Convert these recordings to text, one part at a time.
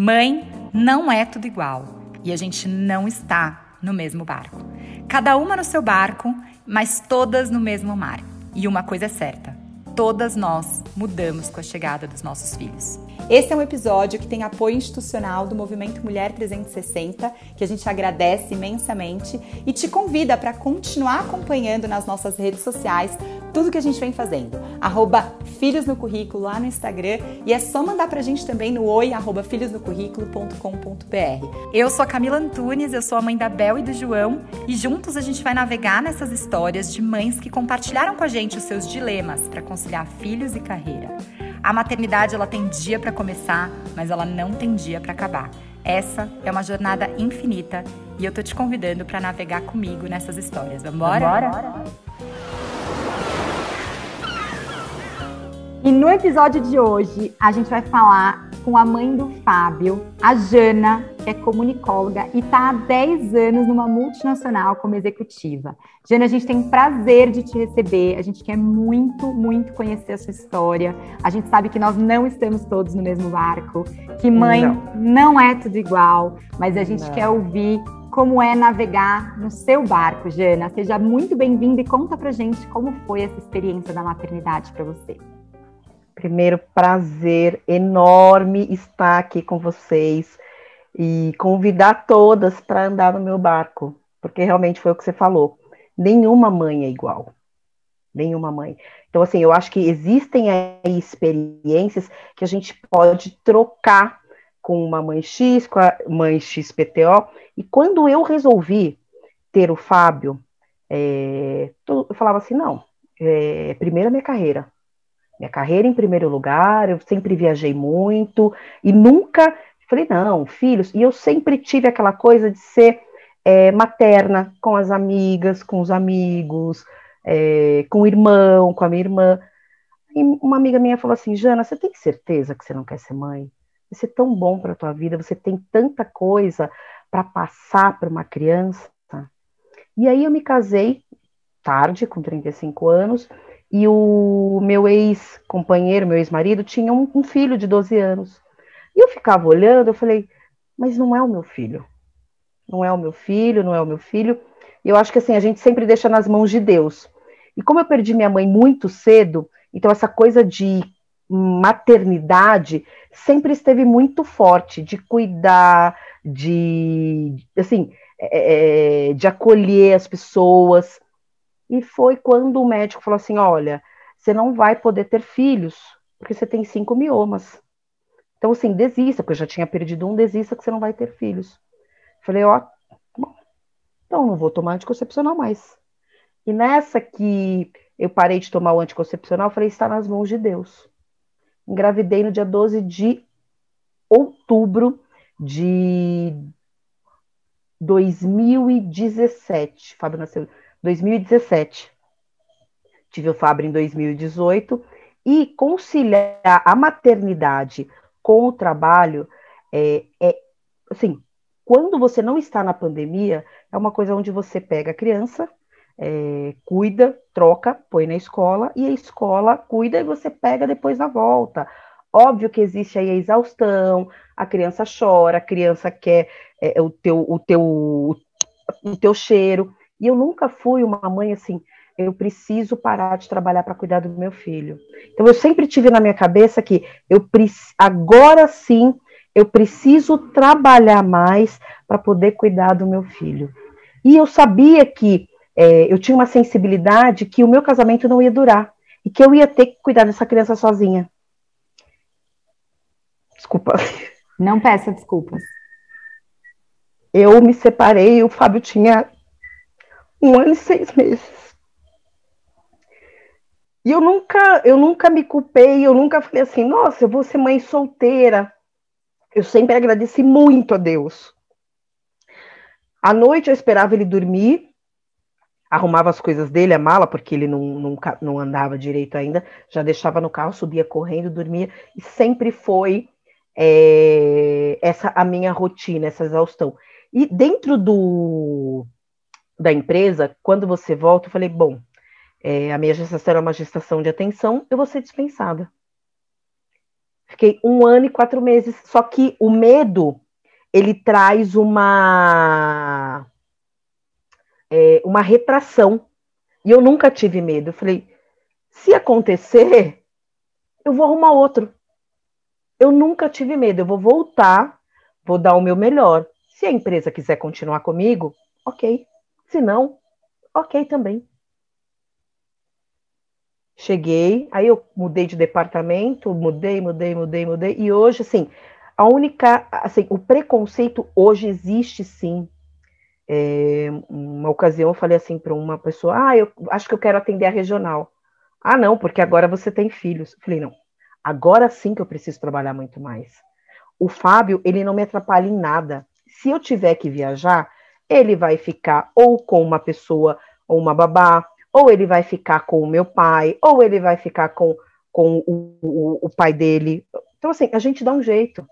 Mãe não é tudo igual e a gente não está no mesmo barco. Cada uma no seu barco, mas todas no mesmo mar. E uma coisa é certa: todas nós mudamos com a chegada dos nossos filhos. Esse é um episódio que tem apoio institucional do Movimento Mulher 360, que a gente agradece imensamente e te convida para continuar acompanhando nas nossas redes sociais tudo que a gente vem fazendo. Arroba Filhos no Currículo lá no Instagram e é só mandar pra gente também no oi arroba filhosnocurrículo.com.br. Eu sou a Camila Antunes, eu sou a mãe da Bel e do João e juntos a gente vai navegar nessas histórias de mães que compartilharam com a gente os seus dilemas para conciliar filhos e carreira. A maternidade ela tem dia para começar, mas ela não tem dia para acabar. Essa é uma jornada infinita e eu tô te convidando para navegar comigo nessas histórias. Vambora? Vambora? E no episódio de hoje, a gente vai falar com a mãe do Fábio, a Jana, que é comunicóloga e está há 10 anos numa multinacional como executiva. Jana, a gente tem prazer de te receber, a gente quer muito, muito conhecer a sua história. A gente sabe que nós não estamos todos no mesmo barco, que mãe não, não é tudo igual, mas a gente não. quer ouvir como é navegar no seu barco, Jana. Seja muito bem-vinda e conta pra gente como foi essa experiência da maternidade para você. Primeiro, prazer enorme estar aqui com vocês e convidar todas para andar no meu barco, porque realmente foi o que você falou. Nenhuma mãe é igual. Nenhuma mãe. Então, assim, eu acho que existem aí experiências que a gente pode trocar com uma mãe X, com a mãe XPTO. E quando eu resolvi ter o Fábio, é, eu falava assim: não, é, primeiro a minha carreira minha carreira em primeiro lugar, eu sempre viajei muito e nunca falei, não, filhos, e eu sempre tive aquela coisa de ser é, materna com as amigas, com os amigos, é, com o irmão, com a minha irmã. E uma amiga minha falou assim: Jana, você tem certeza que você não quer ser mãe? Vai ser tão bom para a tua vida, você tem tanta coisa para passar para uma criança. E aí eu me casei tarde, com 35 anos, e o meu ex-companheiro, meu ex-marido, tinha um, um, filho de 12 anos. E eu ficava olhando, eu falei, mas não é o meu filho. Não é o meu filho, não é o meu filho. E eu acho que assim, a gente sempre deixa nas mãos de Deus. E como eu perdi minha mãe muito cedo, então essa coisa de maternidade sempre esteve muito forte, de cuidar, de assim, é, é de acolher as pessoas. E foi quando o médico falou assim: olha, você não vai poder ter filhos, porque você tem cinco miomas. Então, assim, desista, porque eu já tinha perdido um, desista que você não vai ter filhos. Falei, ó, bom, então não vou tomar anticoncepcional mais. E nessa que eu parei de tomar o anticoncepcional, falei, está nas mãos de Deus. Engravidei no dia 12 de outubro de 2017. Fábio nasceu 2017. Tive o Fabro em 2018 e conciliar a maternidade com o trabalho é, é assim, quando você não está na pandemia, é uma coisa onde você pega a criança, é, cuida, troca, põe na escola, e a escola cuida e você pega depois na volta. Óbvio que existe aí a exaustão, a criança chora, a criança quer é, o, teu, o, teu, o teu cheiro, e eu nunca fui uma mãe assim, eu preciso parar de trabalhar para cuidar do meu filho. Então eu sempre tive na minha cabeça que eu agora sim eu preciso trabalhar mais para poder cuidar do meu filho. E eu sabia que é, eu tinha uma sensibilidade que o meu casamento não ia durar e que eu ia ter que cuidar dessa criança sozinha. Desculpa. Não peça desculpas. Eu me separei, o Fábio tinha um ano e seis meses. E eu nunca, eu nunca me culpei, eu nunca falei assim, nossa, eu vou ser mãe solteira. Eu sempre agradeci muito a Deus. À noite eu esperava ele dormir, arrumava as coisas dele, a mala, porque ele não, não, não andava direito ainda, já deixava no carro, subia correndo, dormia, e sempre foi é, essa a minha rotina, essa exaustão. E dentro do, da empresa, quando você volta, eu falei, bom, é, a minha gestação era uma gestação de atenção, eu vou ser dispensada. Fiquei um ano e quatro meses. Só que o medo, ele traz uma, é, uma retração. E eu nunca tive medo. Eu falei, se acontecer, eu vou arrumar outro. Eu nunca tive medo. Eu vou voltar, vou dar o meu melhor. Se a empresa quiser continuar comigo, ok. Se não, ok também. Cheguei, aí eu mudei de departamento, mudei, mudei, mudei, mudei, e hoje, assim, a única, assim, o preconceito hoje existe sim. É, uma ocasião eu falei assim para uma pessoa, ah, eu acho que eu quero atender a regional. Ah, não, porque agora você tem filhos. Eu falei, não, agora sim que eu preciso trabalhar muito mais. O Fábio, ele não me atrapalha em nada. Se eu tiver que viajar, ele vai ficar ou com uma pessoa ou uma babá, ou ele vai ficar com o meu pai, ou ele vai ficar com, com o, o, o pai dele. Então, assim, a gente dá um jeito.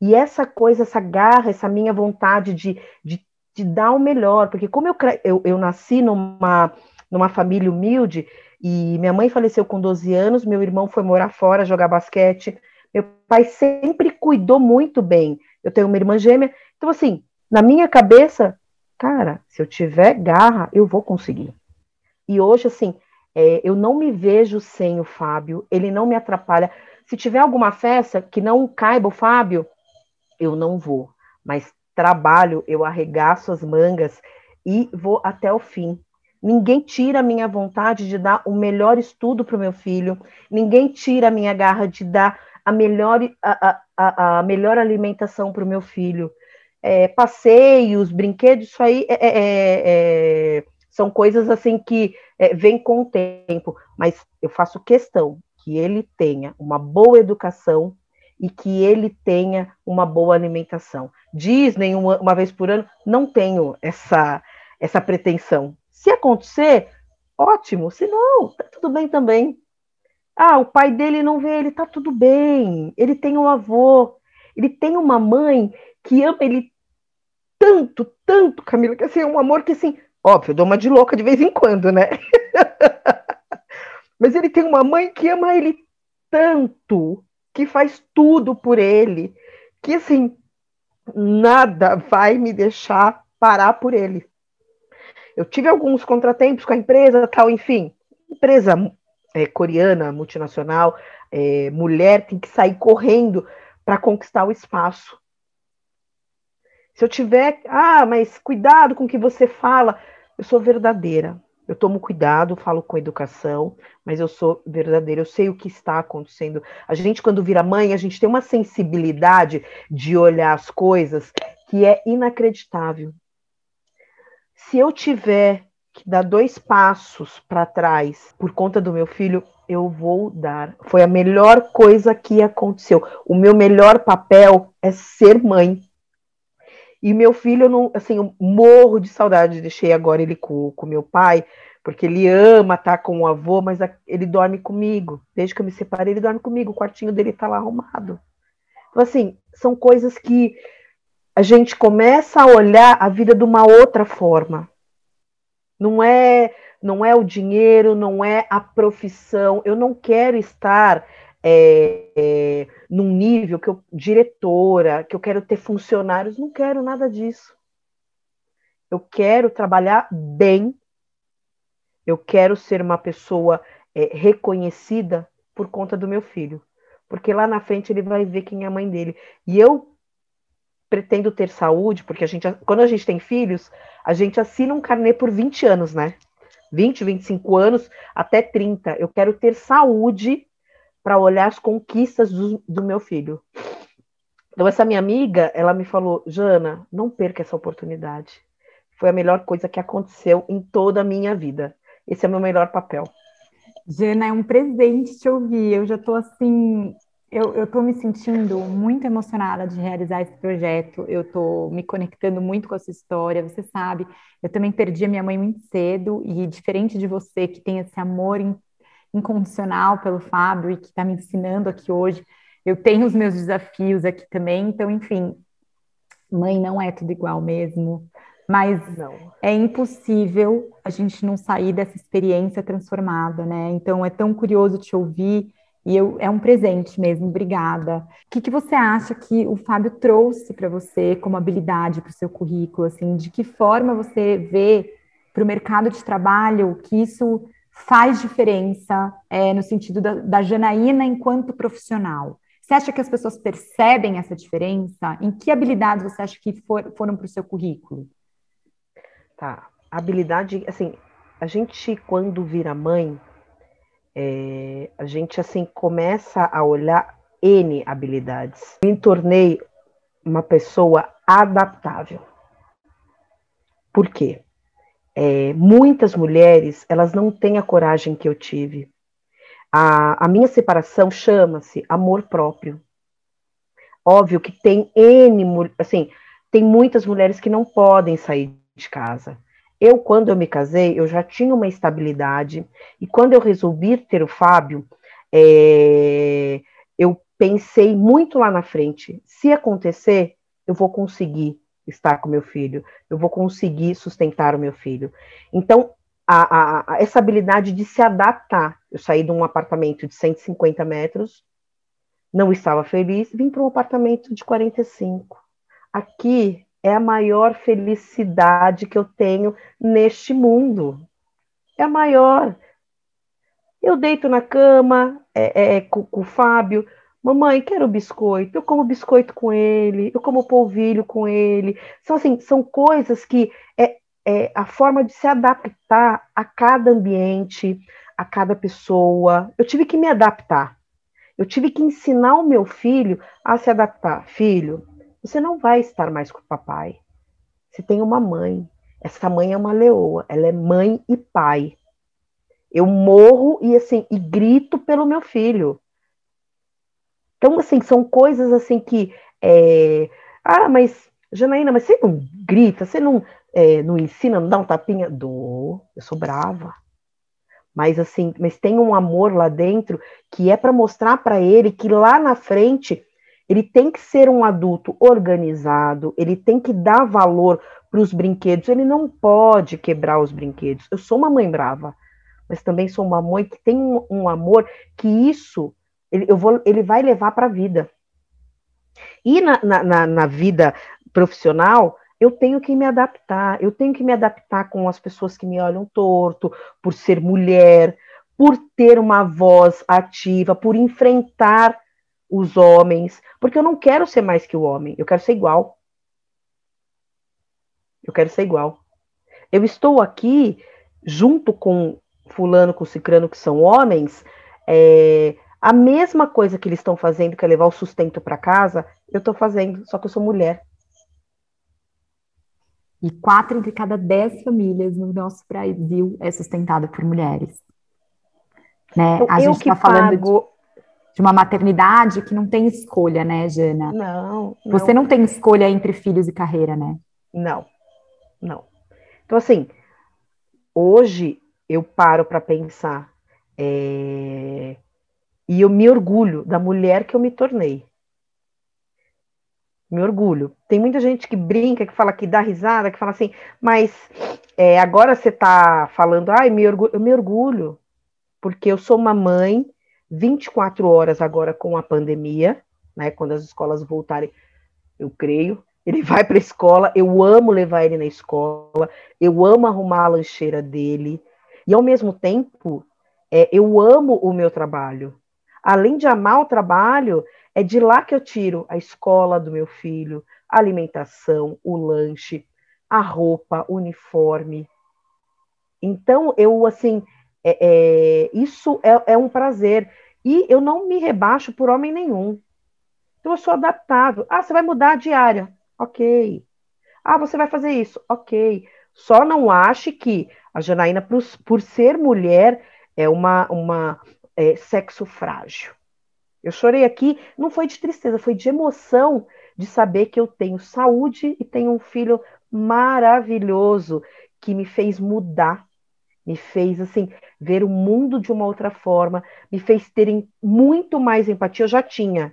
E essa coisa, essa garra, essa minha vontade de, de, de dar o melhor, porque como eu, eu, eu nasci numa, numa família humilde, e minha mãe faleceu com 12 anos, meu irmão foi morar fora, jogar basquete, meu pai sempre cuidou muito bem. Eu tenho uma irmã gêmea, então assim, na minha cabeça, cara, se eu tiver garra, eu vou conseguir. E hoje, assim, é, eu não me vejo sem o Fábio, ele não me atrapalha. Se tiver alguma festa que não caiba o Fábio, eu não vou. Mas trabalho, eu arregaço as mangas e vou até o fim. Ninguém tira a minha vontade de dar o melhor estudo para o meu filho, ninguém tira a minha garra de dar a melhor, a, a, a melhor alimentação para o meu filho. É, passeios, brinquedos, isso aí é, é, é são coisas assim que é, vêm com o tempo, mas eu faço questão que ele tenha uma boa educação e que ele tenha uma boa alimentação. Disney, uma, uma vez por ano, não tenho essa, essa pretensão. Se acontecer, ótimo, se não, tá tudo bem também. Ah, o pai dele não vê ele, tá tudo bem. Ele tem um avô, ele tem uma mãe que ama ele tanto, tanto, Camila, que assim, é um amor que assim, Óbvio, eu dou uma de louca de vez em quando, né? Mas ele tem uma mãe que ama ele tanto, que faz tudo por ele, que assim, nada vai me deixar parar por ele. Eu tive alguns contratempos com a empresa, tal, enfim. Empresa é, coreana, multinacional, é, mulher tem que sair correndo para conquistar o espaço. Se eu tiver, ah, mas cuidado com o que você fala. Eu sou verdadeira. Eu tomo cuidado, falo com educação, mas eu sou verdadeira, eu sei o que está acontecendo. A gente, quando vira mãe, a gente tem uma sensibilidade de olhar as coisas que é inacreditável. Se eu tiver que dar dois passos para trás por conta do meu filho, eu vou dar. Foi a melhor coisa que aconteceu. O meu melhor papel é ser mãe. E meu filho, eu não, assim, eu morro de saudade. Deixei agora ele com, com meu pai, porque ele ama estar com o avô, mas a, ele dorme comigo. Desde que eu me separei, ele dorme comigo. O quartinho dele está lá arrumado. Então, assim, são coisas que a gente começa a olhar a vida de uma outra forma. Não é, não é o dinheiro, não é a profissão. Eu não quero estar é, é, num nível que eu, diretora, que eu quero ter funcionários, não quero nada disso. Eu quero trabalhar bem, eu quero ser uma pessoa é, reconhecida por conta do meu filho, porque lá na frente ele vai ver quem é a mãe dele. E eu pretendo ter saúde, porque a gente, quando a gente tem filhos, a gente assina um carnê por 20 anos, né? 20, 25 anos, até 30. Eu quero ter saúde para olhar as conquistas do, do meu filho. Então, essa minha amiga, ela me falou: Jana, não perca essa oportunidade. Foi a melhor coisa que aconteceu em toda a minha vida. Esse é o meu melhor papel. Jana, é um presente te ouvir. Eu já estou assim, eu estou me sentindo muito emocionada de realizar esse projeto. Eu estou me conectando muito com a sua história. Você sabe, eu também perdi a minha mãe muito cedo e diferente de você que tem esse amor incondicional pelo Fábio e que está me ensinando aqui hoje. Eu tenho os meus desafios aqui também, então, enfim, mãe não é tudo igual mesmo, mas não. é impossível a gente não sair dessa experiência transformada, né? Então, é tão curioso te ouvir E eu, é um presente mesmo, obrigada. O que, que você acha que o Fábio trouxe para você como habilidade para o seu currículo? Assim, de que forma você vê para o mercado de trabalho que isso faz diferença é, no sentido da, da Janaína enquanto profissional? Você acha que as pessoas percebem essa diferença? Em que habilidades você acha que for, foram para o seu currículo? Tá. Habilidade, assim, a gente, quando vira mãe, é, a gente, assim, começa a olhar N habilidades. Me tornei uma pessoa adaptável. Por quê? É, muitas mulheres, elas não têm a coragem que eu tive. A, a minha separação chama-se amor próprio. Óbvio que tem N, assim, tem muitas mulheres que não podem sair de casa. Eu, quando eu me casei, eu já tinha uma estabilidade, e quando eu resolvi ter o Fábio, é, eu pensei muito lá na frente: se acontecer, eu vou conseguir estar com meu filho, eu vou conseguir sustentar o meu filho. Então, a, a, essa habilidade de se adaptar. Eu saí de um apartamento de 150 metros, não estava feliz, vim para um apartamento de 45. Aqui é a maior felicidade que eu tenho neste mundo. É a maior. Eu deito na cama é, é, com, com o Fábio. Mamãe, quero biscoito. Eu como biscoito com ele. Eu como polvilho com ele. São assim, são coisas que é, é a forma de se adaptar a cada ambiente, a cada pessoa. Eu tive que me adaptar. Eu tive que ensinar o meu filho a se adaptar. Filho, você não vai estar mais com o papai. Você tem uma mãe. Essa mãe é uma leoa. Ela é mãe e pai. Eu morro e assim e grito pelo meu filho. Então assim são coisas assim que é... ah, mas Janaína, mas você não grita, você não é, não ensina, não dá um tapinha? Dou, eu sou brava. Mas assim, mas tem um amor lá dentro que é para mostrar para ele que lá na frente ele tem que ser um adulto organizado, ele tem que dar valor para os brinquedos, ele não pode quebrar os brinquedos. Eu sou uma mãe brava, mas também sou uma mãe que tem um, um amor que isso ele, eu vou, ele vai levar para a vida. E na, na, na vida profissional, eu tenho que me adaptar, eu tenho que me adaptar com as pessoas que me olham torto, por ser mulher, por ter uma voz ativa, por enfrentar os homens, porque eu não quero ser mais que o homem, eu quero ser igual. Eu quero ser igual. Eu estou aqui junto com fulano, com cicrano, que são homens, é, a mesma coisa que eles estão fazendo, que é levar o sustento para casa, eu estou fazendo, só que eu sou mulher. E quatro entre cada dez famílias no nosso Brasil é sustentado por mulheres. Né? Então, a gente está falando pago de uma maternidade que não tem escolha, né, Jana? Não, não. Você não tem escolha entre filhos e carreira, né? Não, não. Então, assim, hoje eu paro para pensar é... e eu me orgulho da mulher que eu me tornei. Me orgulho. Tem muita gente que brinca, que fala que dá risada, que fala assim, mas é, agora você está falando, ai, me orgulho. Eu me orgulho, porque eu sou uma mãe 24 horas agora com a pandemia, né? Quando as escolas voltarem, eu creio. Ele vai para a escola, eu amo levar ele na escola, eu amo arrumar a lancheira dele, e ao mesmo tempo, é, eu amo o meu trabalho. Além de amar o trabalho, é de lá que eu tiro a escola do meu filho, a alimentação, o lanche, a roupa, o uniforme. Então, eu, assim, é, é, isso é, é um prazer. E eu não me rebaixo por homem nenhum. Então eu sou adaptável. Ah, você vai mudar a diária. Ok. Ah, você vai fazer isso. Ok. Só não ache que a Janaína, por, por ser mulher, é uma, uma é, sexo frágil. Eu chorei aqui, não foi de tristeza, foi de emoção de saber que eu tenho saúde e tenho um filho maravilhoso que me fez mudar me fez assim ver o mundo de uma outra forma, me fez ter muito mais empatia. Eu já tinha,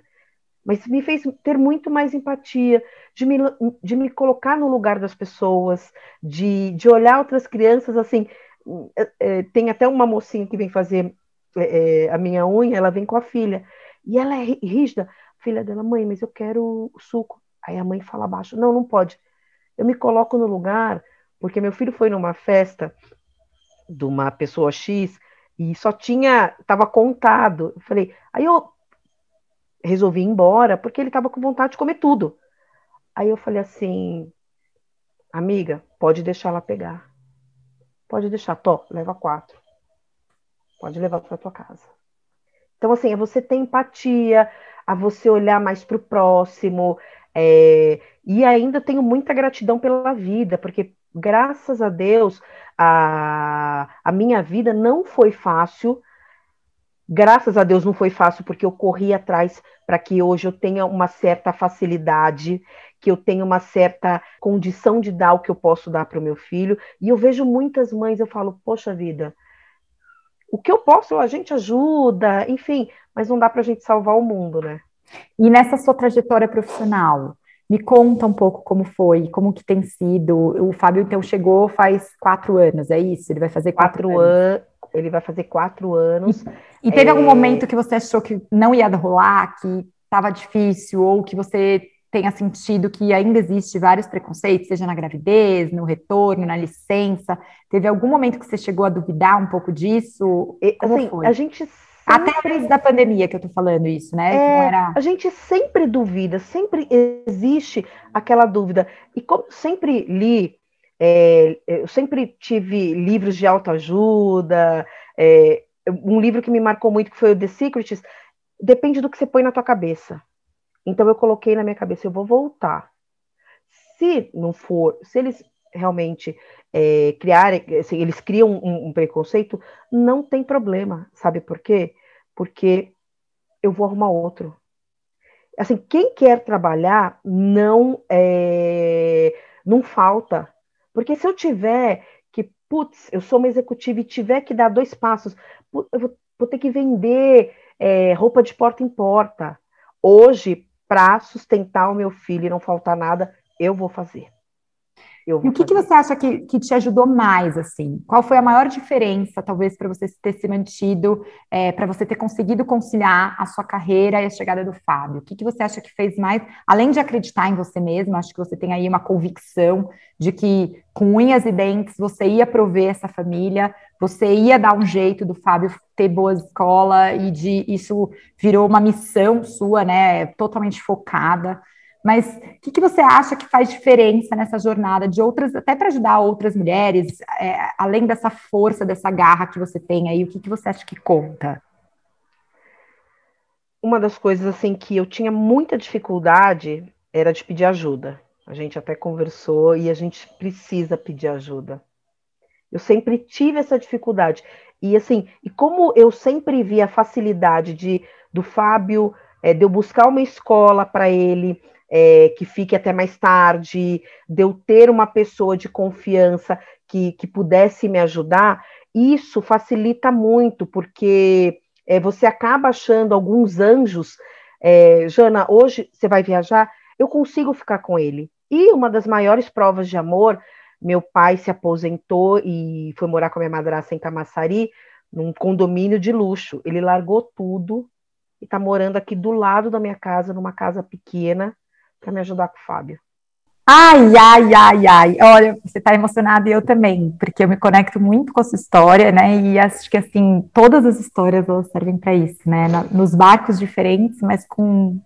mas me fez ter muito mais empatia, de me, de me colocar no lugar das pessoas, de, de olhar outras crianças assim. É, é, tem até uma mocinha que vem fazer é, é, a minha unha, ela vem com a filha. E ela é rígida. Filha dela, mãe, mas eu quero suco. Aí a mãe fala abaixo, não, não pode. Eu me coloco no lugar, porque meu filho foi numa festa de uma pessoa X e só tinha, estava contado. Eu falei, aí eu resolvi ir embora porque ele estava com vontade de comer tudo. Aí eu falei assim, amiga, pode deixar ela pegar. Pode deixar, to, leva quatro. Pode levar para tua casa. Então, assim, é você ter empatia, a você olhar mais para o próximo. É... E ainda tenho muita gratidão pela vida, porque graças a Deus a, a minha vida não foi fácil. Graças a Deus não foi fácil, porque eu corri atrás para que hoje eu tenha uma certa facilidade, que eu tenha uma certa condição de dar o que eu posso dar para o meu filho. E eu vejo muitas mães, eu falo, poxa vida, o que eu posso, a gente ajuda, enfim, mas não dá para a gente salvar o mundo, né? E nessa sua trajetória profissional, me conta um pouco como foi, como que tem sido. O Fábio, então, chegou faz quatro anos, é isso? Ele vai fazer quatro, quatro anos. An... Ele vai fazer quatro anos. E, e teve é... algum momento que você achou que não ia rolar, que estava difícil, ou que você tenha sentido que ainda existe vários preconceitos, seja na gravidez, no retorno, na licença? Teve algum momento que você chegou a duvidar um pouco disso? Como assim, foi? A gente sempre... Até antes da pandemia que eu tô falando isso, né? É, era... A gente sempre duvida, sempre existe aquela dúvida. E como sempre li, é, eu sempre tive livros de autoajuda, é, um livro que me marcou muito que foi o The Secrets, depende do que você põe na tua cabeça. Então eu coloquei na minha cabeça, eu vou voltar. Se não for, se eles realmente é, criarem, eles criam um, um, preconceito, não tem problema, sabe por quê? Porque eu vou arrumar outro. Assim, quem quer trabalhar não é, não falta, porque se eu tiver que, putz, eu sou uma executiva e tiver que dar dois passos, eu vou, vou ter que vender é, roupa de porta em porta. Hoje, para sustentar o meu filho e não faltar nada, eu vou fazer. Eu vou e o que, que você acha que, que te ajudou mais, assim? Qual foi a maior diferença, talvez, para você ter se mantido, é, para você ter conseguido conciliar a sua carreira e a chegada do Fábio? O que, que você acha que fez mais, além de acreditar em você mesmo, acho que você tem aí uma convicção de que com unhas e dentes você ia prover essa família, você ia dar um jeito do Fábio ter boa escola e de isso virou uma missão sua, né? Totalmente focada. Mas o que, que, você acha que faz diferença nessa jornada de outras, até para ajudar outras mulheres, é, além dessa força, dessa garra que você tem aí, o que, que você acha que conta? Uma das coisas assim que eu tinha muita dificuldade era de pedir ajuda. A gente até conversou e a gente precisa pedir ajuda. Eu sempre tive essa dificuldade. E assim, e como eu sempre vi a facilidade de do Fábio, é, de eu buscar uma escola para ele, é, que fique até mais tarde, de eu ter uma pessoa de confiança que, que pudesse me ajudar, isso facilita muito, porque é, você acaba achando alguns anjos. É, Jana, hoje você vai viajar, eu consigo ficar com ele. E uma das maiores provas de amor meu pai se aposentou e foi morar com a minha madrasta em Camaçari, num condomínio de luxo. Ele largou tudo e está morando aqui do lado da minha casa, numa casa pequena, para me ajudar com o Fábio. Ai, ai, ai, ai. Olha, você está emocionada e eu também, porque eu me conecto muito com a sua história, né? E acho que, assim, todas as histórias elas servem para isso, né? Nos barcos diferentes, mas com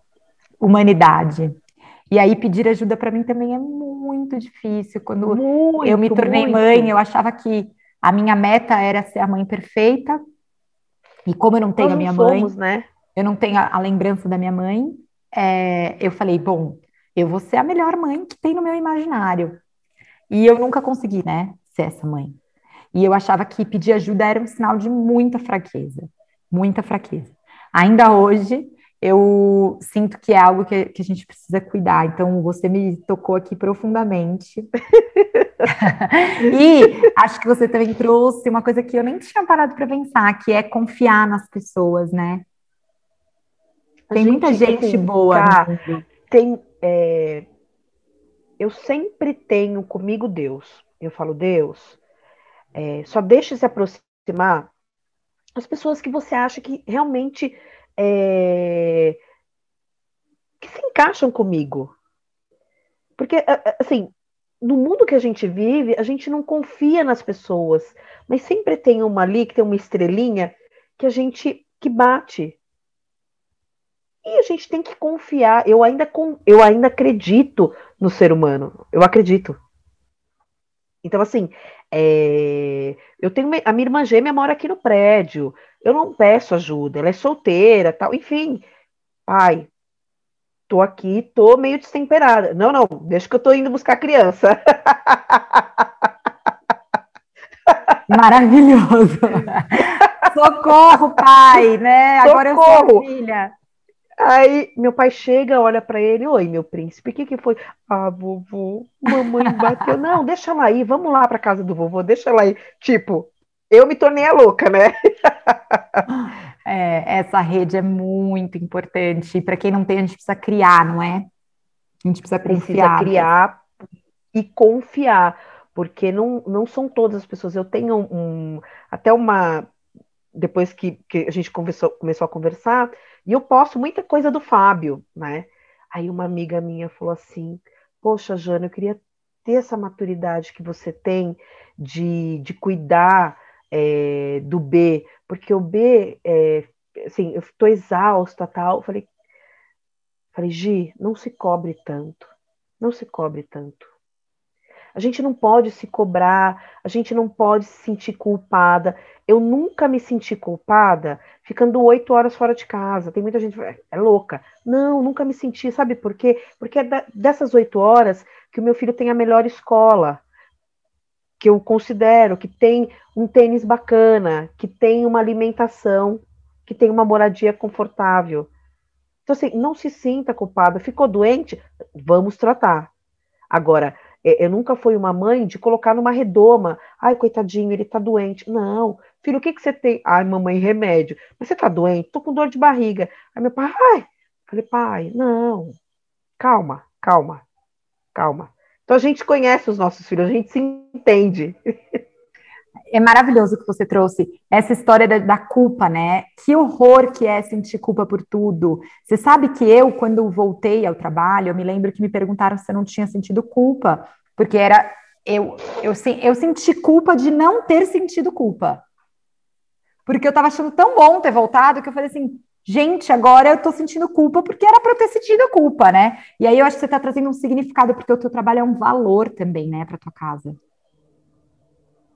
humanidade. E aí pedir ajuda para mim também é muito difícil. Quando muito, eu me tornei muito. mãe, eu achava que a minha meta era ser a mãe perfeita. E como eu não tenho a minha somos, mãe, né? eu não tenho a, a lembrança da minha mãe, é, eu falei, bom, eu vou ser a melhor mãe que tem no meu imaginário. E eu nunca consegui, né, ser essa mãe. E eu achava que pedir ajuda era um sinal de muita fraqueza, muita fraqueza. Ainda hoje, eu sinto que é algo que, que a gente precisa cuidar. Então, você me tocou aqui profundamente. e acho que você também trouxe uma coisa que eu nem tinha parado para pensar, que é confiar nas pessoas, né? Tem gente, muita gente assim, boa. Tá, tem, é, eu sempre tenho comigo Deus. Eu falo, Deus, é, só deixe se aproximar as pessoas que você acha que realmente é, que se encaixam comigo. Porque, assim, no mundo que a gente vive, a gente não confia nas pessoas, mas sempre tem uma ali que tem uma estrelinha que a gente que bate. E a gente tem que confiar. Eu ainda, eu ainda acredito no ser humano. Eu acredito. Então, assim, é, eu tenho a minha irmã gêmea mora aqui no prédio. Eu não peço ajuda, ela é solteira, tal. Enfim, pai, tô aqui, tô meio destemperada. Não, não, deixa que eu tô indo buscar criança. Maravilhoso. Socorro, pai, né? Agora eu sou filha. Aí meu pai chega, olha para ele, oi, meu príncipe, o que que foi? Ah, vovô, mamãe bateu. Não, deixa ela aí, vamos lá para casa do vovô, deixa ela aí. Tipo, eu me tornei a louca, né? É, essa rede é muito importante. Para quem não tem, a gente precisa criar, não é? A gente precisa confiar. Precisa criar e confiar, porque não, não são todas as pessoas. Eu tenho um, até uma. Depois que, que a gente conversou, começou a conversar, e eu posto muita coisa do Fábio, né? Aí uma amiga minha falou assim: Poxa, Jana, eu queria ter essa maturidade que você tem de, de cuidar é, do B, porque o B, é, assim, eu estou exausta, tal. Falei, falei, Gi, não se cobre tanto, não se cobre tanto. A gente não pode se cobrar, a gente não pode se sentir culpada. Eu nunca me senti culpada ficando oito horas fora de casa. Tem muita gente é louca. Não, nunca me senti. Sabe por quê? Porque é dessas oito horas que o meu filho tem a melhor escola que eu considero que tem um tênis bacana, que tem uma alimentação, que tem uma moradia confortável. Então, assim, não se sinta culpada. Ficou doente? Vamos tratar. Agora, é, eu nunca fui uma mãe de colocar numa redoma. Ai, coitadinho, ele tá doente. Não. Filho, o que, que você tem? Ai, mamãe, remédio. Mas você tá doente? Tô com dor de barriga. Aí meu pai, ai. Falei, pai, não. Calma, calma, calma. Então a gente conhece os nossos filhos, a gente se entende. É maravilhoso que você trouxe essa história da, da, culpa, né? Que horror que é sentir culpa por tudo. Você sabe que eu, quando voltei ao trabalho, eu me lembro que me perguntaram se eu não tinha sentido culpa, porque era eu, eu, eu senti culpa de não ter sentido culpa. Porque eu tava achando tão bom ter voltado que eu falei assim, gente, agora eu tô sentindo culpa porque era para eu ter sentido culpa, né? E aí eu acho que você tá trazendo um significado, porque o teu trabalho é um valor também, né, para tua casa.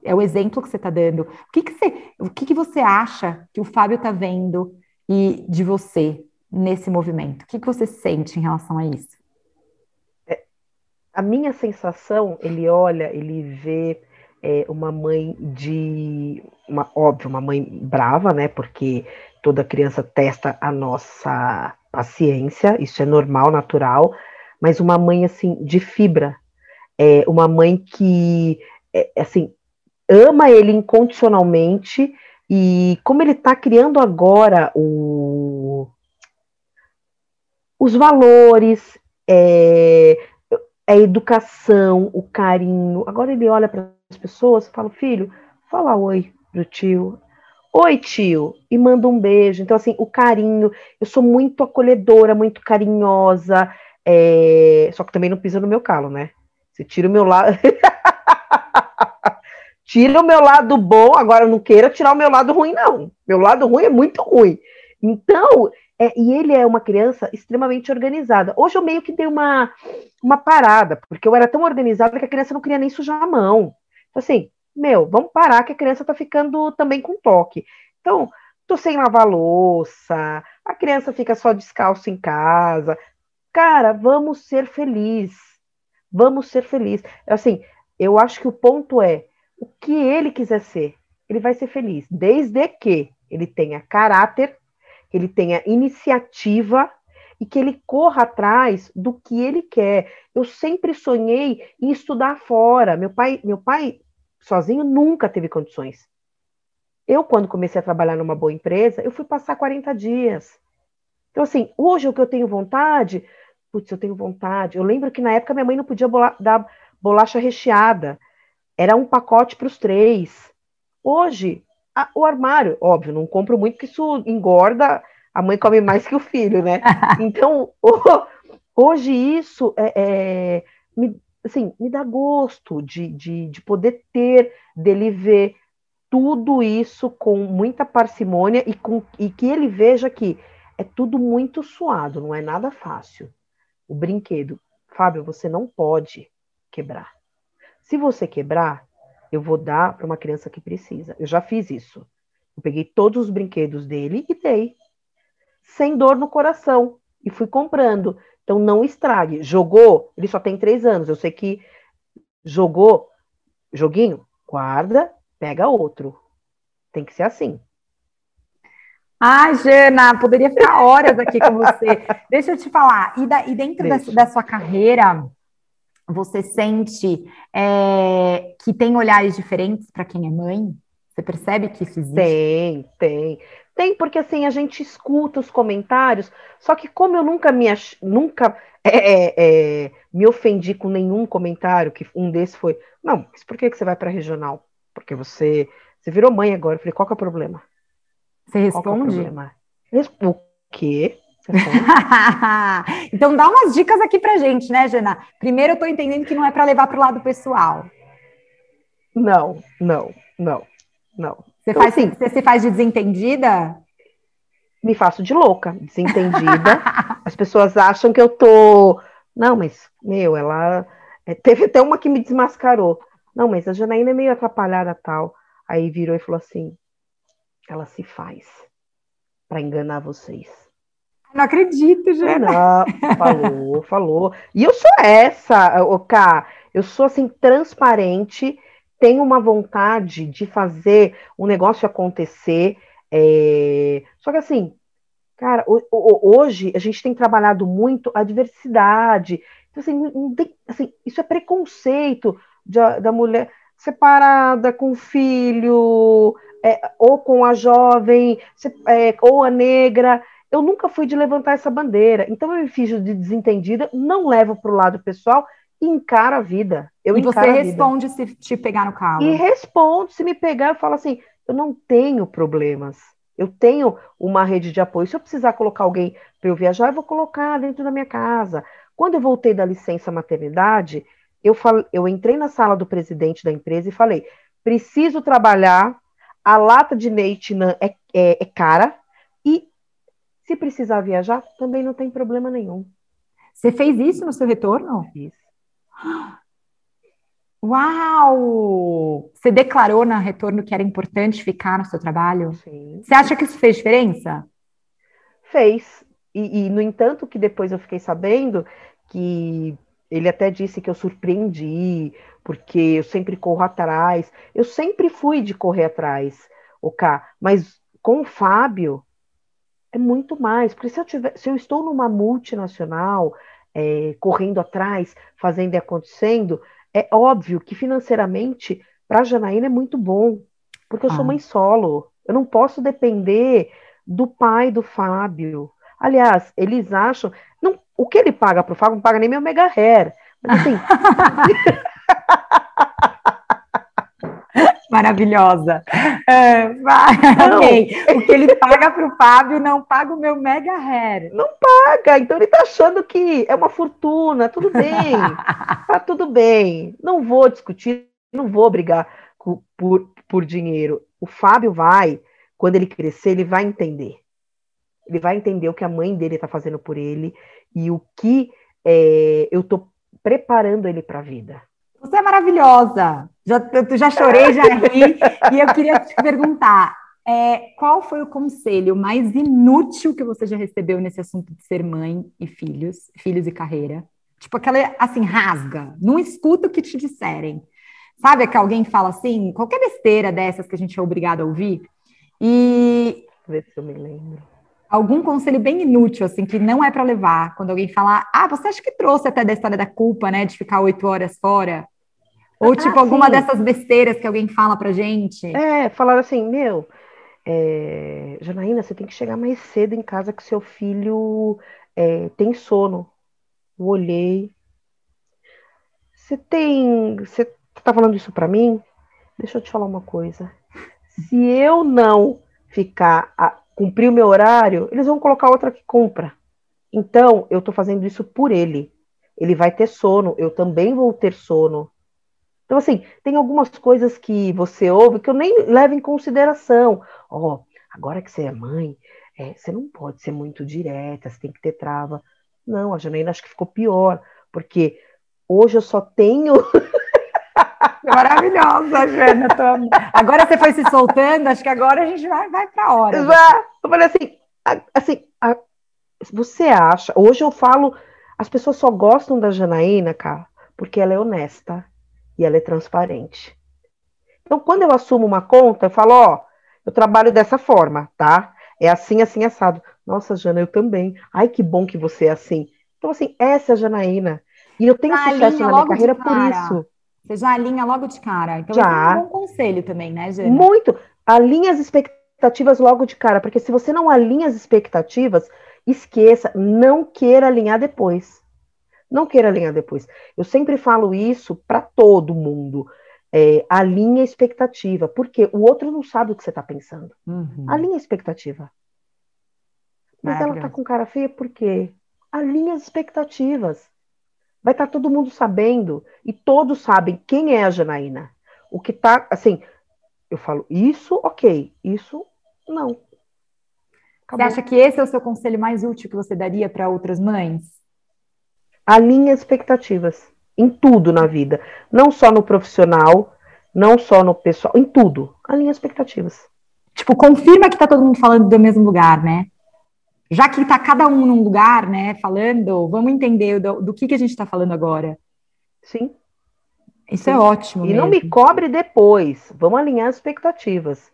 É o exemplo que você está dando. O que, que você, o que, que você acha que o Fábio está vendo e de você nesse movimento? O que, que você sente em relação a isso? É, a minha sensação, ele olha, ele vê é, uma mãe de, uma, óbvio, uma mãe brava, né? Porque toda criança testa a nossa paciência, isso é normal, natural, mas uma mãe assim de fibra, é uma mãe que é, assim ama ele incondicionalmente e como ele está criando agora o, os valores, é, a educação, o carinho. Agora ele olha para as pessoas e fala: filho, fala oi pro tio, Oi, tio, e manda um beijo. Então, assim, o carinho, eu sou muito acolhedora, muito carinhosa, é... só que também não pisa no meu calo, né? Você tira o meu lado. tira o meu lado bom, agora não queira tirar o meu lado ruim, não. Meu lado ruim é muito ruim. Então, é, e ele é uma criança extremamente organizada. Hoje eu meio que dei uma, uma parada, porque eu era tão organizada que a criança não queria nem sujar a mão. Então, assim, meu, vamos parar que a criança tá ficando também com toque. Então, tô sem lavar louça, a criança fica só descalço em casa. Cara, vamos ser felizes. Vamos ser felizes. Assim, eu acho que o ponto é o que ele quiser ser, ele vai ser feliz, desde que ele tenha caráter, ele tenha iniciativa e que ele corra atrás do que ele quer. Eu sempre sonhei em estudar fora. Meu pai, meu pai sozinho nunca teve condições. Eu, quando comecei a trabalhar numa boa empresa, eu fui passar 40 dias. Então, assim, hoje o que eu tenho vontade, putz, eu tenho vontade. Eu lembro que na época minha mãe não podia dar bolacha recheada. Era um pacote para os três. Hoje, a, o armário. Óbvio, não compro muito, porque isso engorda, a mãe come mais que o filho, né? Então, o, hoje isso é, é, me, assim, me dá gosto de, de, de poder ter, dele ver tudo isso com muita parcimônia e, com, e que ele veja que é tudo muito suado, não é nada fácil. O brinquedo, Fábio, você não pode quebrar. Se você quebrar, eu vou dar para uma criança que precisa. Eu já fiz isso. Eu peguei todos os brinquedos dele e dei. Sem dor no coração. E fui comprando. Então não estrague. Jogou, ele só tem três anos. Eu sei que jogou, joguinho, guarda, pega outro. Tem que ser assim. Ai, Jana, poderia ficar horas aqui com você. Deixa eu te falar, e, da, e dentro da, da, sua carreira, você sente é, que tem olhares diferentes para quem é mãe? Você percebe que isso existe? Tem, tem. Tem, porque assim, a gente escuta os comentários, só que como eu nunca me, ach... nunca, é, é, é, me ofendi com nenhum comentário, que um desses foi, não, mas por que, que você vai para regional? Porque você, você virou mãe agora. Eu falei, qual que é o problema? Você responde? É o, o quê? então dá umas dicas aqui pra gente, né, Jana? Primeiro eu tô entendendo que não é para levar pro lado pessoal. Não, não, não, não. Você, então, faz, assim, você se faz de desentendida? Me faço de louca, desentendida. As pessoas acham que eu tô. Não, mas, meu, ela. É, teve até uma que me desmascarou. Não, mas a Janaína é meio atrapalhada tal. Aí virou e falou assim: ela se faz para enganar vocês. Não acredito, Jana. Não, falou, falou. E eu sou essa, o K. Eu sou assim transparente, tenho uma vontade de fazer o um negócio acontecer. É... Só que assim, cara, hoje a gente tem trabalhado muito a diversidade. Então, assim, tem, assim isso é preconceito da, da mulher separada, com filho, é, ou com a jovem, é, ou a negra. Eu nunca fui de levantar essa bandeira. Então eu me fiz de desentendida, não levo para o lado pessoal e encaro a vida. Eu e você responde se te pegar no carro. E respondo, se me pegar, eu falo assim: eu não tenho problemas. Eu tenho uma rede de apoio. Se eu precisar colocar alguém para eu viajar, eu vou colocar dentro da minha casa. Quando eu voltei da licença maternidade, eu, fal... eu entrei na sala do presidente da empresa e falei: preciso trabalhar a lata de leite é, é, é cara e se precisar viajar, também não tem problema nenhum. Você fez isso no seu retorno? Fiz. Uau! Você declarou no retorno que era importante ficar no seu trabalho? Sim. Você acha que isso fez diferença? Fez. E, e, no entanto, que depois eu fiquei sabendo que ele até disse que eu surpreendi, porque eu sempre corro atrás. Eu sempre fui de correr atrás, o K, mas com o Fábio é muito mais, porque se eu, tiver, se eu estou numa multinacional, é, correndo atrás, fazendo e acontecendo, é óbvio que financeiramente para a Janaína é muito bom, porque eu ah. sou mãe solo. Eu não posso depender do pai do Fábio. Aliás, eles acham. Não, o que ele paga para o Fábio não paga nem meu mega hair. Mas assim. Maravilhosa. É, amei. O que ele paga para o Fábio não paga o meu mega hair. Não paga. Então ele está achando que é uma fortuna. Tudo bem. tá tudo bem. Não vou discutir, não vou brigar por, por dinheiro. O Fábio vai, quando ele crescer, ele vai entender. Ele vai entender o que a mãe dele está fazendo por ele e o que é, eu estou preparando ele para a vida. Você é maravilhosa. Já, eu já chorei, já ri. e eu queria te perguntar: é, qual foi o conselho mais inútil que você já recebeu nesse assunto de ser mãe e filhos, filhos e carreira? Tipo aquela assim, rasga, não escuta o que te disserem. Sabe que alguém fala assim, qualquer besteira dessas que a gente é obrigado a ouvir? E. Ver se eu me lembro algum conselho bem inútil, assim, que não é para levar, quando alguém falar, ah, você acha que trouxe até da história da culpa, né, de ficar oito horas fora? Ou, ah, tipo, alguma sim. dessas besteiras que alguém fala pra gente? É, falaram assim, meu, é, Janaína, você tem que chegar mais cedo em casa que seu filho é, tem sono. Eu olhei. Você tem. Você tá falando isso para mim? Deixa eu te falar uma coisa. Se eu não ficar a cumprir o meu horário, eles vão colocar outra que compra. Então, eu estou fazendo isso por ele. Ele vai ter sono, eu também vou ter sono. Então, assim, tem algumas coisas que você ouve que eu nem levo em consideração. Ó, oh, agora que você é mãe, é, você não pode ser muito direta, você tem que ter trava. Não, a Janaína acho que ficou pior, porque hoje eu só tenho. Maravilhosa, Jana. Tô... Agora você foi se soltando, acho que agora a gente vai, vai para a hora. Já. Eu falei assim, assim a, você acha? Hoje eu falo, as pessoas só gostam da Janaína, cara, porque ela é honesta e ela é transparente. Então, quando eu assumo uma conta, eu falo, ó, eu trabalho dessa forma, tá? É assim, assim, assado. Nossa, Jana, eu também. Ai, que bom que você é assim. Então, assim, essa é a Janaína. E eu tenho ah, sucesso na minha carreira por isso. Você já alinha logo de cara. Então, já. é um bom conselho também, né, Jana? Muito. Alinha as expectativas logo de cara, porque se você não alinha as expectativas, esqueça, não queira alinhar depois. Não queira alinhar depois. Eu sempre falo isso para todo mundo. É, alinha a expectativa, porque o outro não sabe o que você está pensando. Uhum. Alinha a expectativa. Mas ela está com cara feia por quê? Alinha as expectativas. Vai estar tá todo mundo sabendo. E todos sabem quem é a Janaína. O que está, assim, eu falo, isso, ok. Isso, não. Acabou. Você acha que esse é o seu conselho mais útil que você daria para outras mães? Alinhe expectativas em tudo na vida, não só no profissional, não só no pessoal, em tudo. Alinhe expectativas. Tipo, confirma que está todo mundo falando do mesmo lugar, né? Já que está cada um num lugar, né, falando, vamos entender do, do que, que a gente está falando agora. Sim. Isso é Sim. é ótimo. E mesmo. não me cobre depois. Vamos alinhar as expectativas.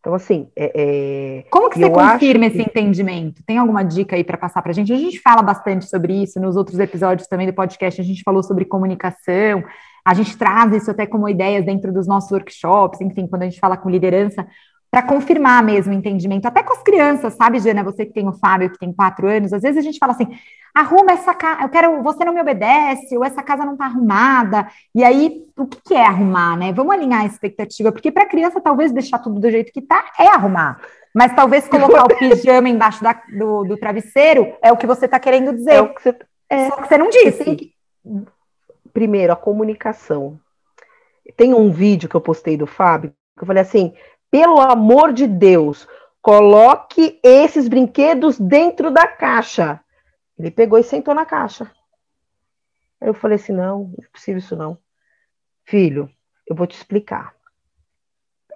Então, assim. É, é, Como que você confirma esse que... entendimento? Tem alguma dica aí para passar para a gente? A gente fala bastante sobre isso nos outros episódios também do podcast. A gente falou sobre comunicação, a gente traz isso até como ideias dentro dos nossos workshops, enfim, quando a gente fala com liderança, para confirmar mesmo o entendimento, até com as crianças, sabe, Jana? Você que tem o Fábio, que tem quatro anos, às vezes a gente fala assim: arruma essa casa, eu quero, você não me obedece, ou essa casa não está arrumada. E aí, o que, que é arrumar, né? Vamos alinhar a expectativa, porque para a criança, talvez deixar tudo do jeito que está é arrumar. Mas talvez colocar o pijama embaixo da, do, do, travesseiro é o que você está querendo dizer. É o que você, é, Só que você não disse. Você que... Primeiro, a comunicação. Tem um vídeo que eu postei do Fábio, que eu falei assim: pelo amor de Deus, coloque esses brinquedos dentro da caixa. Ele pegou e sentou na caixa. Eu falei assim: não, não é possível isso não. Filho, eu vou te explicar.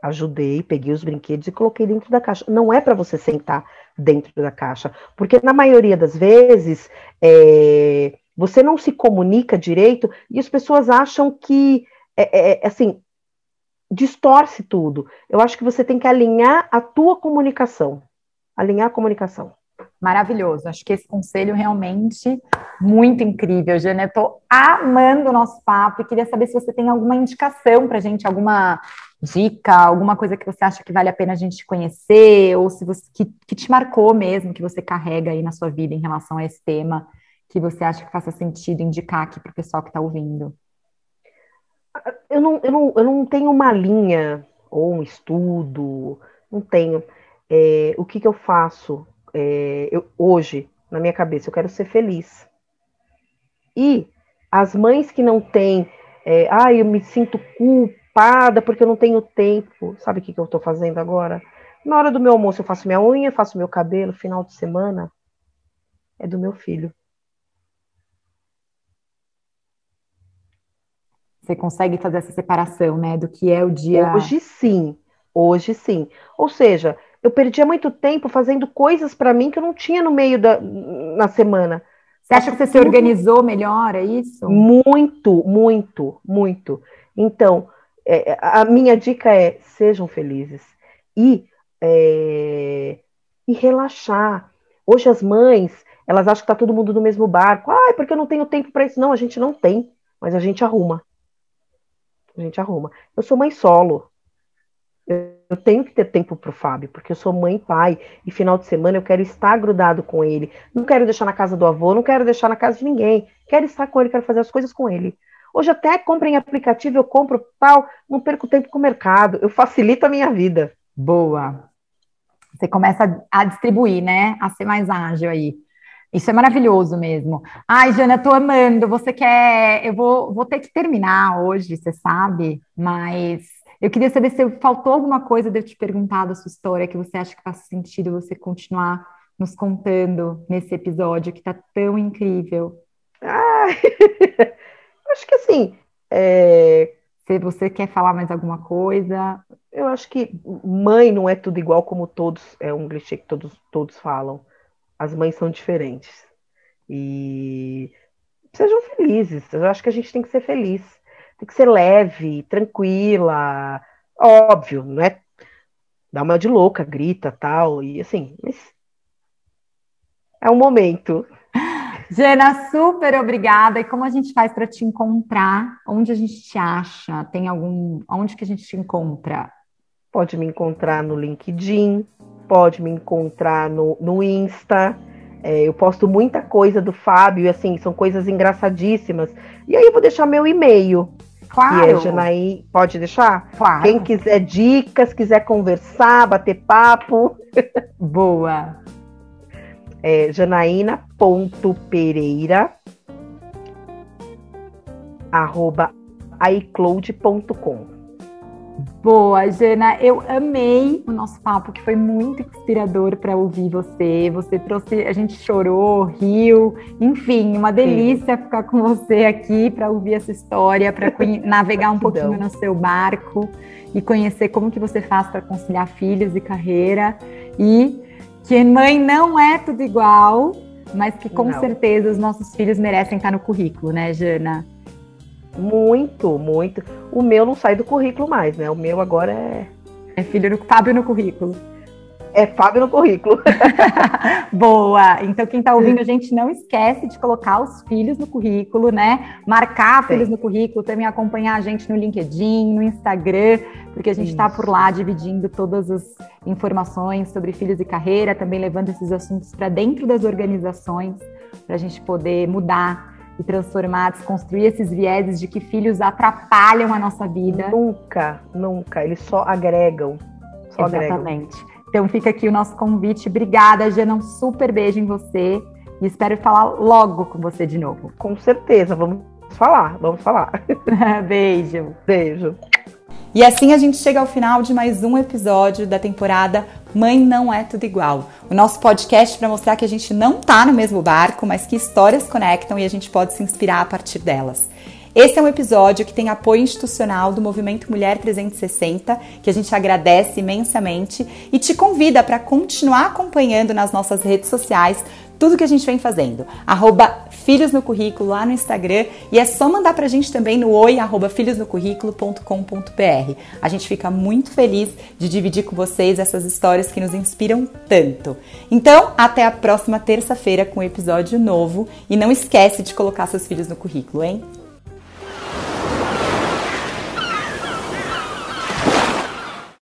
Ajudei, peguei os brinquedos e coloquei dentro da caixa. Não é para você sentar dentro da caixa, porque na maioria das vezes é, você não se comunica direito e as pessoas acham que, é, é, é assim, distorce tudo. Eu acho que você tem que alinhar a tua comunicação. Alinhar a comunicação. Maravilhoso. Acho que esse conselho realmente muito incrível, Jana. Estou amando o nosso papo e queria saber se você tem alguma indicação para gente, alguma dica, alguma coisa que você acha que vale a pena a gente conhecer, ou se você que, que te marcou mesmo, que você carrega aí na sua vida em relação a esse tema, que você acha que faça sentido indicar aqui para o pessoal que está ouvindo. Eu não, eu, não, eu não tenho uma linha ou um estudo, não tenho. É, o que, que eu faço? é, eu, hoje, na minha cabeça, eu quero ser feliz. E as mães que não têm, é, ah, eu me sinto culpada porque eu não tenho tempo. Sabe o que, que eu estou fazendo agora? Na hora do meu almoço, eu faço minha unha, faço meu cabelo, final de semana é do meu filho. Você consegue fazer essa separação, né, do que é o dia. Hoje sim, hoje sim. Ou seja, eu perdia muito tempo fazendo coisas para mim que eu não tinha no meio da na semana. Você acha que você se organizou melhor, é isso? Muito, muito, muito. Então, é, a minha dica é sejam felizes e, é, e relaxar. Hoje as mães, elas acham que está todo mundo no mesmo barco. Ah, porque eu não tenho tempo para isso. Não, a gente não tem, mas a gente arruma. A gente arruma. Eu sou mãe solo. Eu tenho que ter tempo para o Fábio, porque eu sou mãe e pai, e final de semana eu quero estar grudado com ele. Não quero deixar na casa do avô, não quero deixar na casa de ninguém. Quero estar com ele, quero fazer as coisas com ele. Hoje até compra em aplicativo, eu compro tal, não perco tempo com o mercado, eu facilito a minha vida. Boa. Você começa a distribuir, né? A ser mais ágil aí. Isso é maravilhoso mesmo. Ai, Jana, tô amando. Você quer. Eu vou, vou ter que terminar hoje, você sabe, mas eu queria saber se faltou alguma coisa de eu te perguntar da sua história que você acha que faz sentido você continuar nos contando nesse episódio que tá tão incrível. Ah, acho que assim. É... Se você quer falar mais alguma coisa. Eu acho que mãe não é tudo igual como todos. É um clichê que todos, todos falam as mães são diferentes. E sejam felizes. Eu acho que a gente tem que ser feliz. Tem que ser leve, tranquila. Óbvio, não é dá uma de louca, grita, tal, e assim, mas é um momento. Jana, super obrigada. E como a gente faz para te encontrar? Onde a gente te acha? Tem algum. Onde que a gente te encontra? Pode me encontrar no LinkedIn, pode me encontrar no, no Insta. É, eu posto muita coisa do Fábio, assim, são coisas engraçadíssimas. E aí eu vou deixar meu e-mail. Claro. Que é Janaí, pode deixar? Claro. Quem quiser dicas, quiser conversar, bater papo. Boa. É janaína.pereira arroba iCloud.com Boa, Jana, eu amei o nosso papo, que foi muito inspirador para ouvir você. Você trouxe, a gente chorou, riu, enfim, uma delícia Sim. ficar com você aqui para ouvir essa história, para navegar um pouquinho no seu barco e conhecer como que você faz para conciliar filhos e carreira e que mãe não é tudo igual, mas que com não. certeza os nossos filhos merecem estar no currículo, né, Jana? Muito, muito. O meu não sai do currículo mais, né? O meu agora é. É filho do Fábio no currículo. É Fábio no currículo. Boa! Então, quem está ouvindo, a gente não esquece de colocar os filhos no currículo, né? Marcar Sim. filhos no currículo, também acompanhar a gente no LinkedIn, no Instagram, porque a gente está por lá dividindo todas as informações sobre filhos e carreira, também levando esses assuntos para dentro das organizações, para a gente poder mudar e transformar, desconstruir esses vieses de que filhos atrapalham a nossa vida. Nunca, nunca. Eles só agregam. Só Exatamente. Agregam. Então fica aqui o nosso convite. Obrigada, Jana. Um super beijo em você. E espero falar logo com você de novo. Com certeza. Vamos falar, vamos falar. beijo. Beijo. E assim a gente chega ao final de mais um episódio da temporada Mãe Não É Tudo Igual. O nosso podcast para mostrar que a gente não tá no mesmo barco, mas que histórias conectam e a gente pode se inspirar a partir delas. Esse é um episódio que tem apoio institucional do Movimento Mulher 360, que a gente agradece imensamente e te convida para continuar acompanhando nas nossas redes sociais tudo que a gente vem fazendo. Arroba Filhos no Currículo lá no Instagram e é só mandar pra gente também no oi arroba filhosnocurrículo.com.br. A gente fica muito feliz de dividir com vocês essas histórias que nos inspiram tanto. Então, até a próxima terça-feira com um episódio novo e não esquece de colocar seus filhos no currículo, hein?